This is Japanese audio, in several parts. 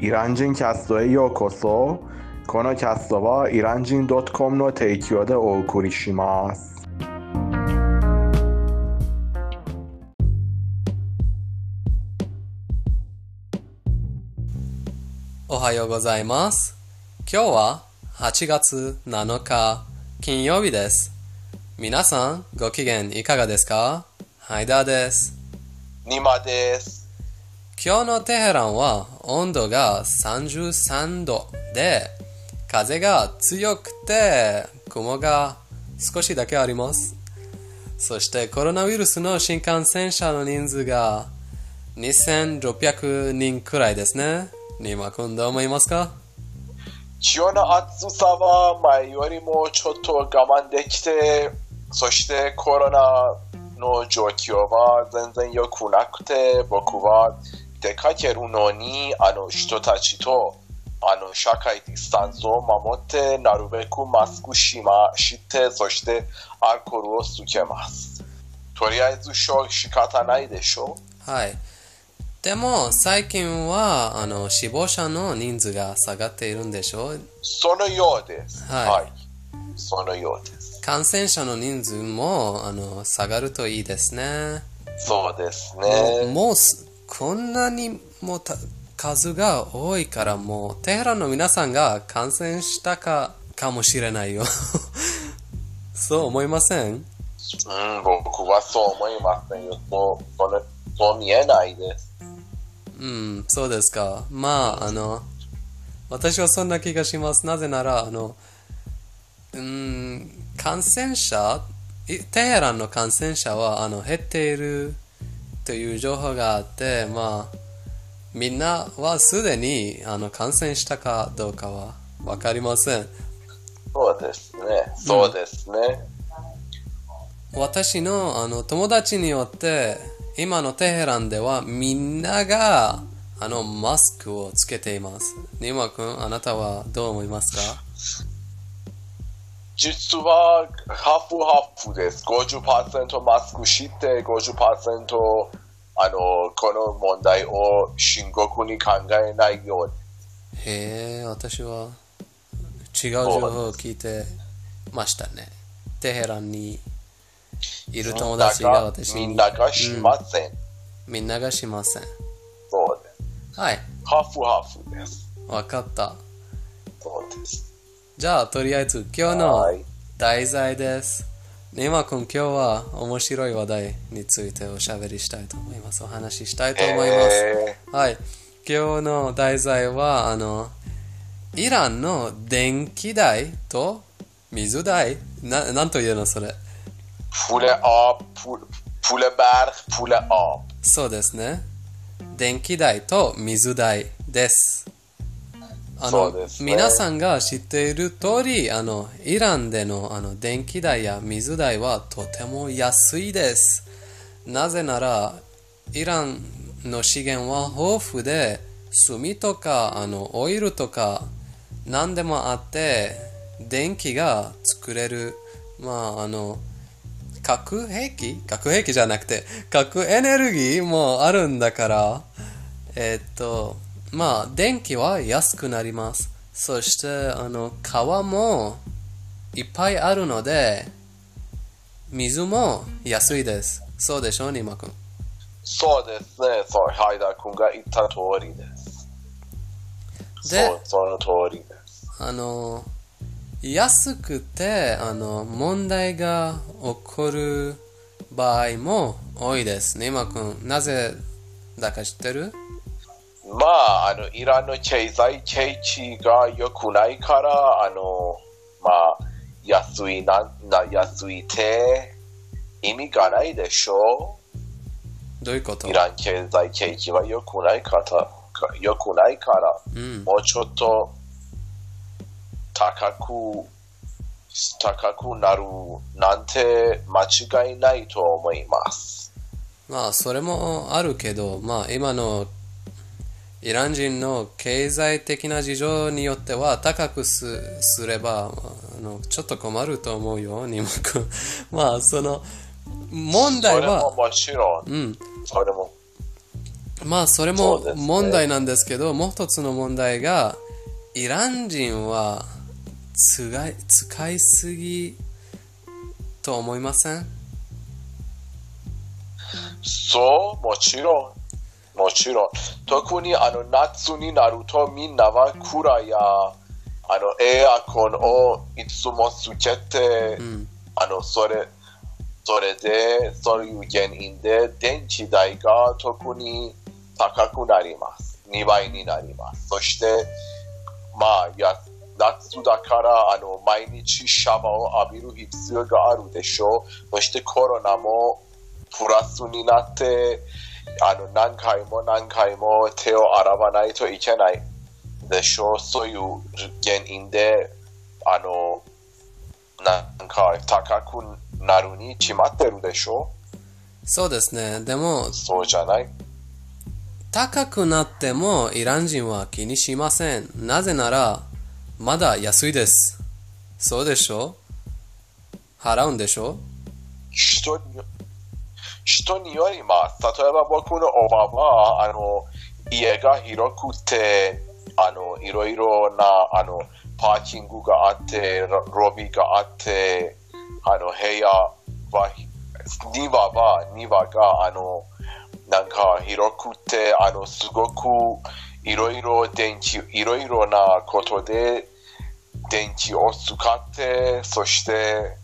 イラン人キャストへようこそこのキャストはイラン人 .com の提供でお送りしますおはようございます。今日は8月7日金曜日です。皆さんご機嫌いかがですかハイダーです。ニマです。今日のテヘランは温度が33度で風が強くて雲が少しだけあります。そしてコロナウイルスの新幹線車の人数が2600人くらいですね。ニマ君どう思いますか？今日の暑さは前よりもちょっと我慢できて、そしてコロナの状況は全然良くなくて、僕は出かけるのにあの人たちとあの社会ディスタンスを守って、なるべくマスクしまして、そしてアルコールをつけます。とりあえずしょ仕方ないでしょ？はい。でも最近はあの死亡者の人数が下がっているんでしょ？うそのようです。はいそのようです。感染者の人数もあの下がるといいですね。そうですね。もうすこんなにもた数が多いからもうテヘランの皆さんが感染したかかもしれないよ。そう思いません？うん、僕はそう思いませんよ。そうそのそう見えないです。うん、そうですか。まあ、あの、私はそんな気がします。なぜなら、あの、うん、感染者、いテヘランの感染者はあの減っているという情報があって、まあ、みんなはすでにあの感染したかどうかはわかりません。そうですね。そうですね。私のあの友達によって今のテヘランではみんながあのマスクをつけています。ニマ君、あなたはどう思いますか？実はハーフハーフです。50%マスクして50%あのこの問題を深刻に考えないように。へえ、私は違う情報を聞いてましたね。テヘランにいる友達が私にみんながしません。みんながしません。そうです。はい、ハーフハーフです。わかった。そうです。じゃあ、とりあえず今日の題材です。今君、今日は面白い話題についておしゃべりしたいと思います。お話ししたいと思います。えー、はい。今日の題材は、あの、イランの電気代と水代？ななんというのそれ？プレアププレバープレアそうですね電気代と水代ですあの、ね皆さんが知っている通り、あの、イランでのあの電気代や水代はとても安いです。なぜなら、イランの資源は豊富で、炭とか、あの、オイルとか、何でもあって、電気が作れる、まあ、あの、核兵器？核兵器じゃなくて、核エネルギーもあるんだから、えっと、まあ、電気は安くなります。そして、あの、川もいっぱいあるので、水も安いです。そうでしょう、ニマ君？そうですね。そう、ハイダー君が言った通りです。でそう、その通りです。あの、安くて、あの、問題が起こる場合も多いです。ニマ君、なぜだか知ってる？まあ、あの、イランの経済景気が良くないから、あの、まあ、安いな、な安いって意味がないでしょどういうこと？イラン経済景気は良くないから、か良くないから、うん。もうちょっと高く、高くなるなんて間違いないと思います。まあ、それもあるけど、まあ、今のイラン人の経済的な事情によっては高くすすればあのちょっと困ると思うよ、ニマ君。まあ、その問題それもは、もちろん、うん、それも、まあそれも問題なんですけど、もう一つの問題がイラン人は使い使いすぎと思いません？そう、もちろん。もちろん。特にあの夏になるとみんなはクーラーやあのエアコンをいつもつけて、うんあのそれそれでそういう原因で電気代が特に高くなります。2倍になります。そして、まあ、や夏だからあの毎日シャワーを浴びる必要があるでしょう。そしてコロナもプラスになって、あの何回も何回も手を洗わないといけないでしょう。そういう原因で、あの、なんか高くなるに決まってるでしょ？そうですね。でもそうじゃない？高くなってもイラン人は気にしません。なぜならまだ安いです。そうでしょ？払うんでしょ？人に人によります。例えば僕のおばは、あの、家が広くて、あの、いろいろな、あの、パーキングがあって、ロロビーがあって、あの、部屋は、庭は、庭が、あの、なんか広くて、あの、すごく、いろいろ電気、いろいろなことで、電気を使って、そして、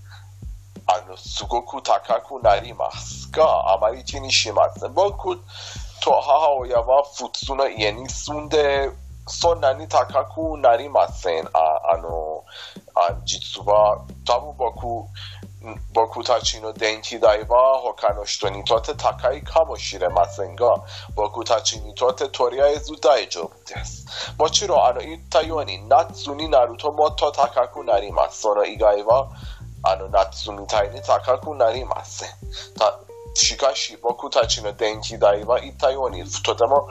あの、すごく高くなりますが、あまり気にしません。僕と母親は普通の家に住んで、そんなに高くなりません。ああのあ実は、多分僕、僕たちの電気代は他の人にとって高いかもしれませんが、僕たちにとってとりあえず大丈夫です。もちろん、あの言ったように夏になるともっと高くなります。その以外は、あの夏みたいに高くなりません。たしかし僕たちの電気代は言ったようにとても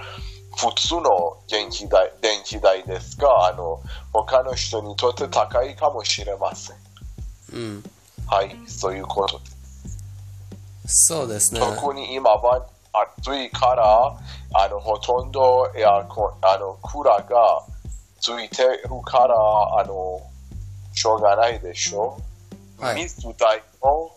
普通の電気代電気代ですが、あの他の人にとって高いかもしれません。うん。はい、そういうことです。そうですね。特に今は暑いから、あのほとんどエアコン、あのクーラーがついてるから、あのしょうがないでしょう。はい。水代も、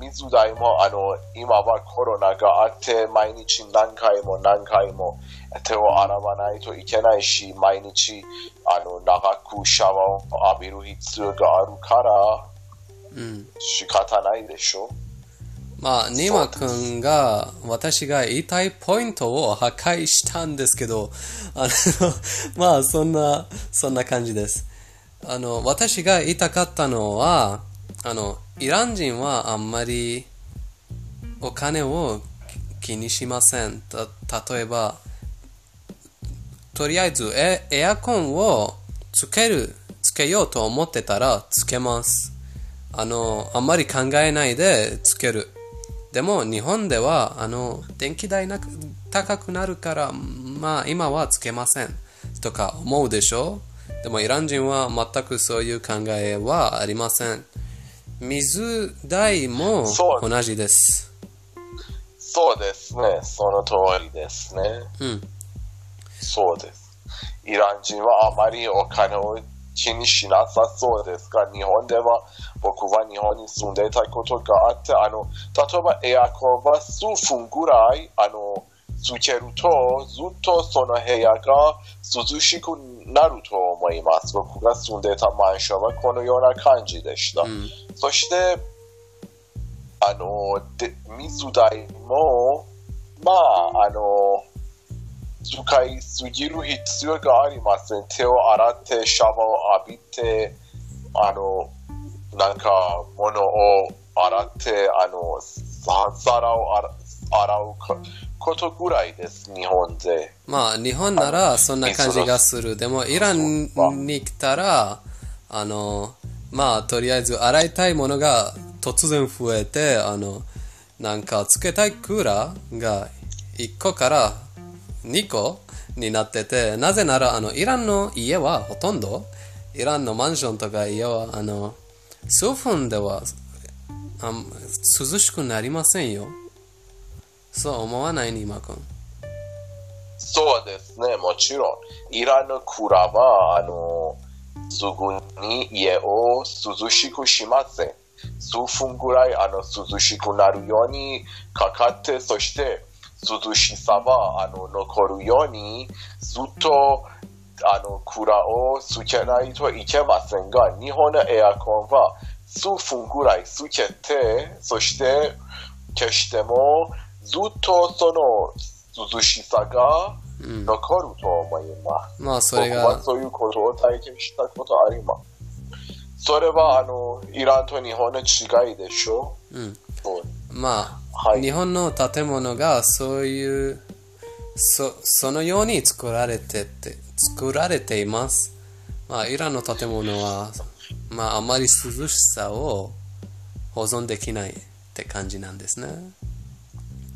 水代もあの今はコロナがあって毎日何回も何回も手を洗わないといけないし毎日あの長くシャワーを浴びる必要があるからうん。仕方ないでしょ？まあ、ニマ君が私が言いたいポイントを破壊したんですけど、あの、まあ、そんな、そんな感じです。あの、私が言いたかったのは、あの、イラン人はあんまりお金を気にしません。た、例えば、とりあえずエエアコンをつける、つけようと思ってたらつけます。あの、あんまり考えないでつける。でも日本では、あの、電気代なく高くなるから、まあ今はつけません。とか思うでしょ？でもイラン人は全くそういう考えはありません。水代も同じです。そうですねその通りですねうん。そうですイラン人はあまりお金を気にしなさそうですが、日本では僕は日本に住んでいたことがあって、あの、例えばエアコンは数分ぐらい、あの、つけると、ずっとその部屋が涼しくなると思います。僕が住んでいたマンションはこのような感じでした。うん。そして、あの、で水代も、まあ、あの、使いすぎる必要がありません。手を洗って、シャワーを浴びて、あの、なんか、物を洗って、あの、さ皿を洗うことぐらいです、日本で。まあ日本ならそんな感じがする。でもイランに来たら、あの、まあとりあえず洗いたいものが突然増えて、あの、なんかつけたいクーラーが1個から2個になってて、なぜならあのイランの家はほとんど、イランのマンションとか家はあの、数分ではあ涼しくなりませんよ。そう思わないに、今君。そうですね、もちろん。イランの蔵は、あの、すぐに家を涼しくしません。数分ぐらいあの涼しくなるようにかかって、そして涼しさはあの残るようにずっとあの蔵をつけないといけませんが、日本のエアコンは数分ぐらいつけて、そして消してもずっとその涼しさがうん。残ると思います。まあ、それ僕はが、そういうことを体験したことあります。それはあのイランと日本の違いでしょ？ううまあ、はい日本の建物がそういう、そそのように作られてて、作られています。まあ、イランの建物は、まあ、あまり涼しさを保存できないって感じなんですね。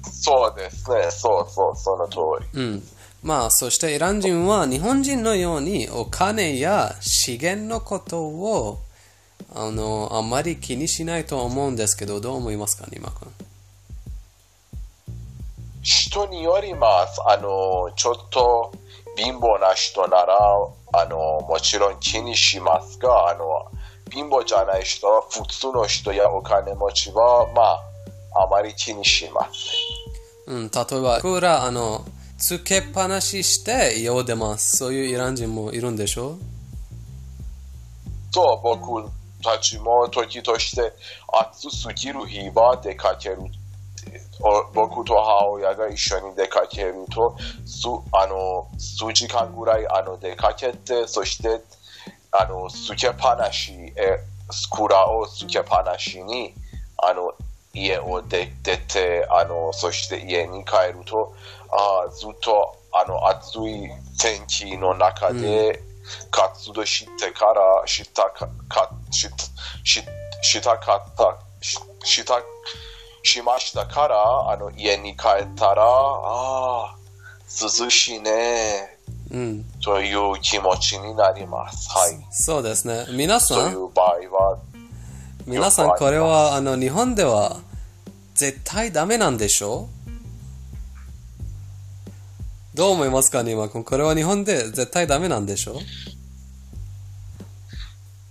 そうですね、そうそう、その通り。うん。まあ、そしてイラン人は日本人のようにお金や資源のことをあのあまり気にしないと思うんですけど、どう思いますか、ニマ君？人によります。あの、ちょっと貧乏な人なら、あの、もちろん気にしますが、あの、貧乏じゃない人、普通の人やお金持ちは、まあ、あまり気にします。うん、例えば、クーラー、あの、つけっぱなしして家を出ます。そういうイラン人もいるんでしょ？そう、僕たちも時として暑すぎる日は出かける。お僕と母親が一緒に出かけると、すあの数時間ぐらいあの出かけて、そしてあのつけっぱなし、えスクラをつけっぱなしにあの家を出出てあの、そして家に帰ると、あずっとあの暑い天気の中で、活動してからしたかかしししたかったししたしましたからあの家に帰ったらああ涼しいねうん。という気持ちになります。はい。そうですね。皆さ、ん？場合は皆さん、これは、あの、日本では絶対ダメなんでしょどう思いますか、ニマ君。これは日本で絶対ダメなんでしょ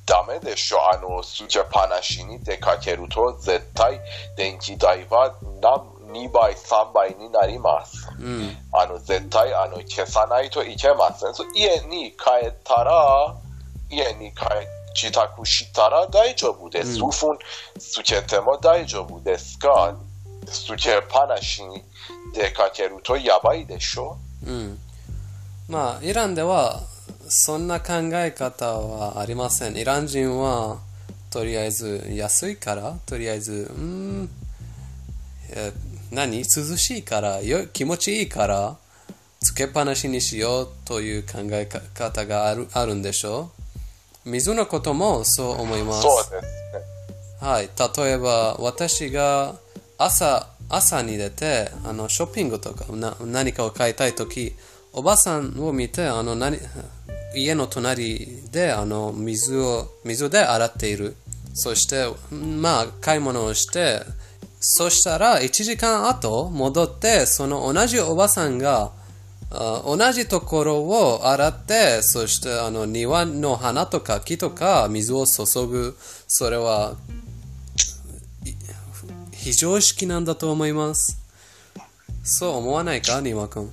ダメでしょ。あの、つけっぱなしに出かけると絶対電気代は何2倍、3倍になります。うん。あの、絶対、あの、消さないといけません。家に帰ったら、家に帰、自宅したら大丈夫です。数分つけても大丈夫ですが、つけっぱなしに出かけるとやばいでしょうん。まあ、イランでは、そんな考え方はありません。イラン人は、とりあえず安いから、とりあえず、うーん、え何？涼しいからよ、気持ちいいから、つけっぱなしにしようという考え方があるあるんでしょ？う水のこともそう思います。そうですね。はい、例えば私が朝朝に出てあのショッピングとかな何かを買いたいときおばさんを見てあの何家の隣であの水を水で洗っているそしてまあ買い物をしてそしたら1時間後戻ってその同じおばさんが同じところを洗って、そしてあの庭の花とか木とか水を注ぐ、それは非常識なんだと思います。そう思わないか、庭君。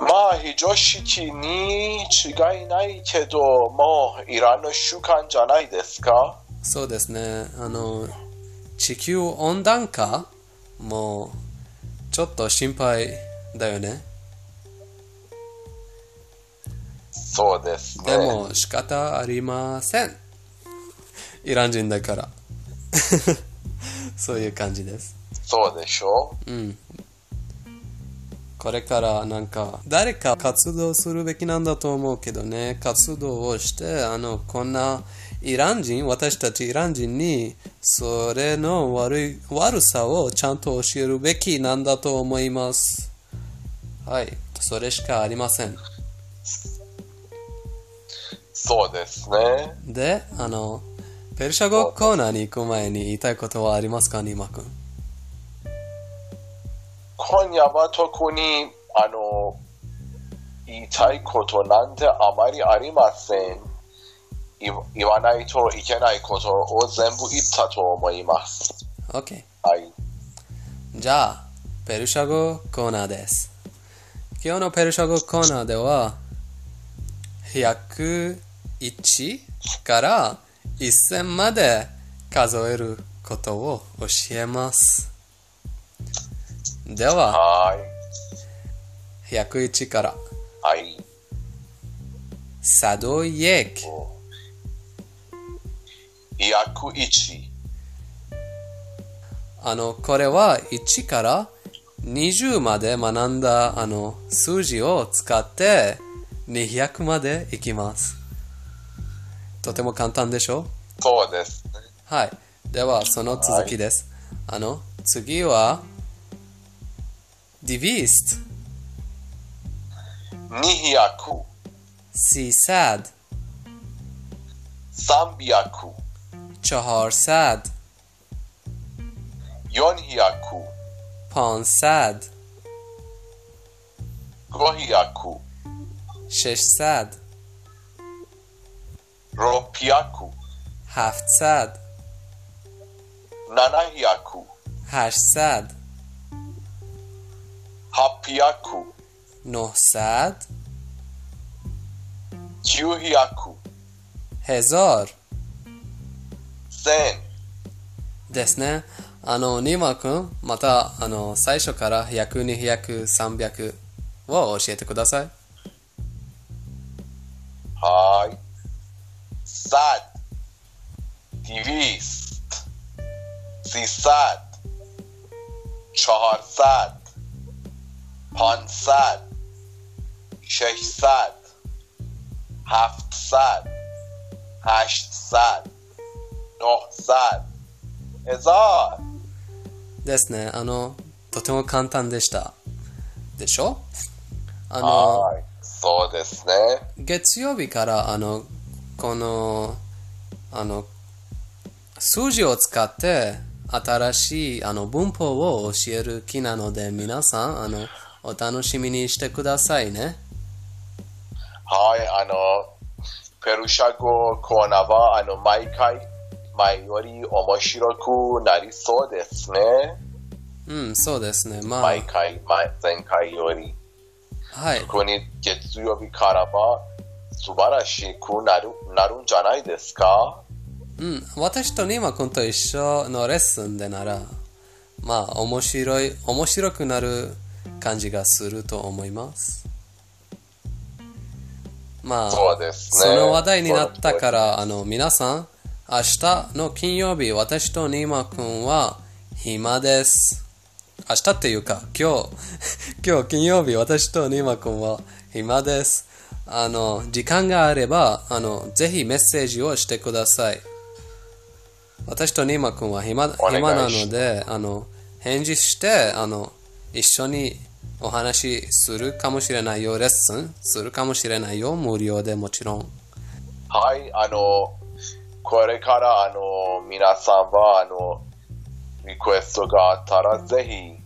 まあ、非常識に違いないけど、もう、イランの習慣じゃないですかそうですね。あの、地球温暖化もうちょっと心配だよね。そうですね。でも仕方ありません。イラン人だから。そういう感じです。そうでしょ？うん。これからなんか誰か活動するべきなんだと思うけどね、活動をして、あの、こんなイラン人、私たちイラン人にそれの悪い、悪さをちゃんと教えるべきなんだと思います。はい。それしかありません。そうですね。で、あの、ペルシャ語コーナーに行く前に言いたいことはありますか、ニマ君？こ今夜は特にあの言いたいことなんてあまりありません。言言わないといけないことを全部言ったと思います。OK。はい。じゃあ、ペルシャ語コーナーです。今日のペルシャ語コーナーでは、101から1000まで数えることを教えます。では、はい。101から、はい。101、101。あの、これは1から20まで学んだあの数字を使って200までいきます。とても簡単でしょ？そうですね。はい。では、その続きです。あの、次は、divist, 200、sisad, 300、چهارصد. یون هیاکو. پانصد. گو هیاکو. ششصد. روپیاکو هفتصد. نانا هیاکو. هشتصد. هاپیاکو نهصد. چیو هیاکو؟ هزار. ですね。あの2話くんまたあの最初から100200300を教えてください。はーいさあディビース سیصد چهارصد پانصد ششصد هفتصد هشتصد ですね。あの、とても簡単でした。でしょ？あの、はい。そうですね。月曜日から、あの、この、あの、数字を使って、新しいあの文法を教える気なので、皆さん、あの、お楽しみにしてくださいね。はい、あの、ペルシャ語コーナーは、あの、毎回、前より面白くなりそうですね。うん、そうですね。まあ、毎回、前前回より。はい。ここに月曜日からは素晴らしくなるなるんじゃないですか？うん、私とニーマ君と一緒のレッスンでなら、まあ、面白い、面白くなる感じがすると思います。まあ、そね。その話題になったから、あの、皆さん、明日の金曜日、私とニーマ君は暇です。明日っていうか、今日、今日金曜日、私とニーマ君は暇です。あの、時間があれば、あの、ぜひメッセージをしてください。私とニーマ君は暇暇なので、あの、返事して、あの、一緒にお話しするかもしれないよ、レッスンするかもしれないよ、無料でもちろん。はい、あの、これから、あの、皆さんは、あの、リクエストがあったら、ぜひ、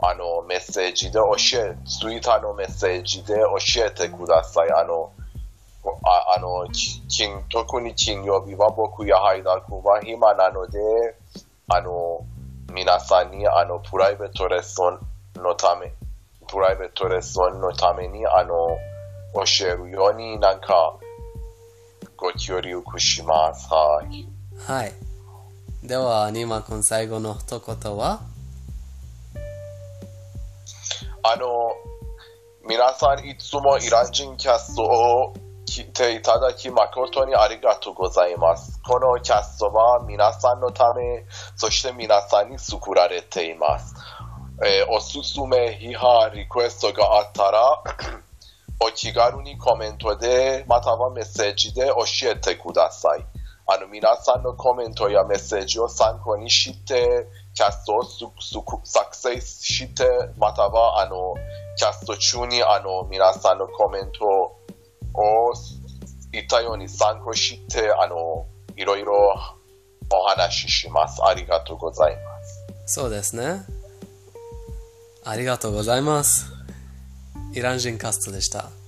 あの、メッセージで教え、ツイッターのメッセージで教えてください。あの、ああの、き金特に金曜日は僕やハイダ君は暇なので、あの、皆さんに、あの、プライベートレッスンのため、プライベートレッスンのために、あの、教えるようになんか、ご協力します。はい。はい。では、ニーマ君最後の一言は？あの、皆さんいつもイラン人キャストを聞いていただき誠にありがとうございます。このキャストは皆さんのため、そして皆さんに作られています。えーおすすめ、批判、リクエストがあったら、お気軽にコメントで、またはメッセージで教えてください。あの、皆さんのコメントやメッセージを参考にして、キャストをすす作成して、または、あの、キャスト中に、あの、皆さんのコメントを言ったように参考して、あの、いろいろお話しします。ありがとうございます。そうですね。ありがとうございます。イラン人カストでした。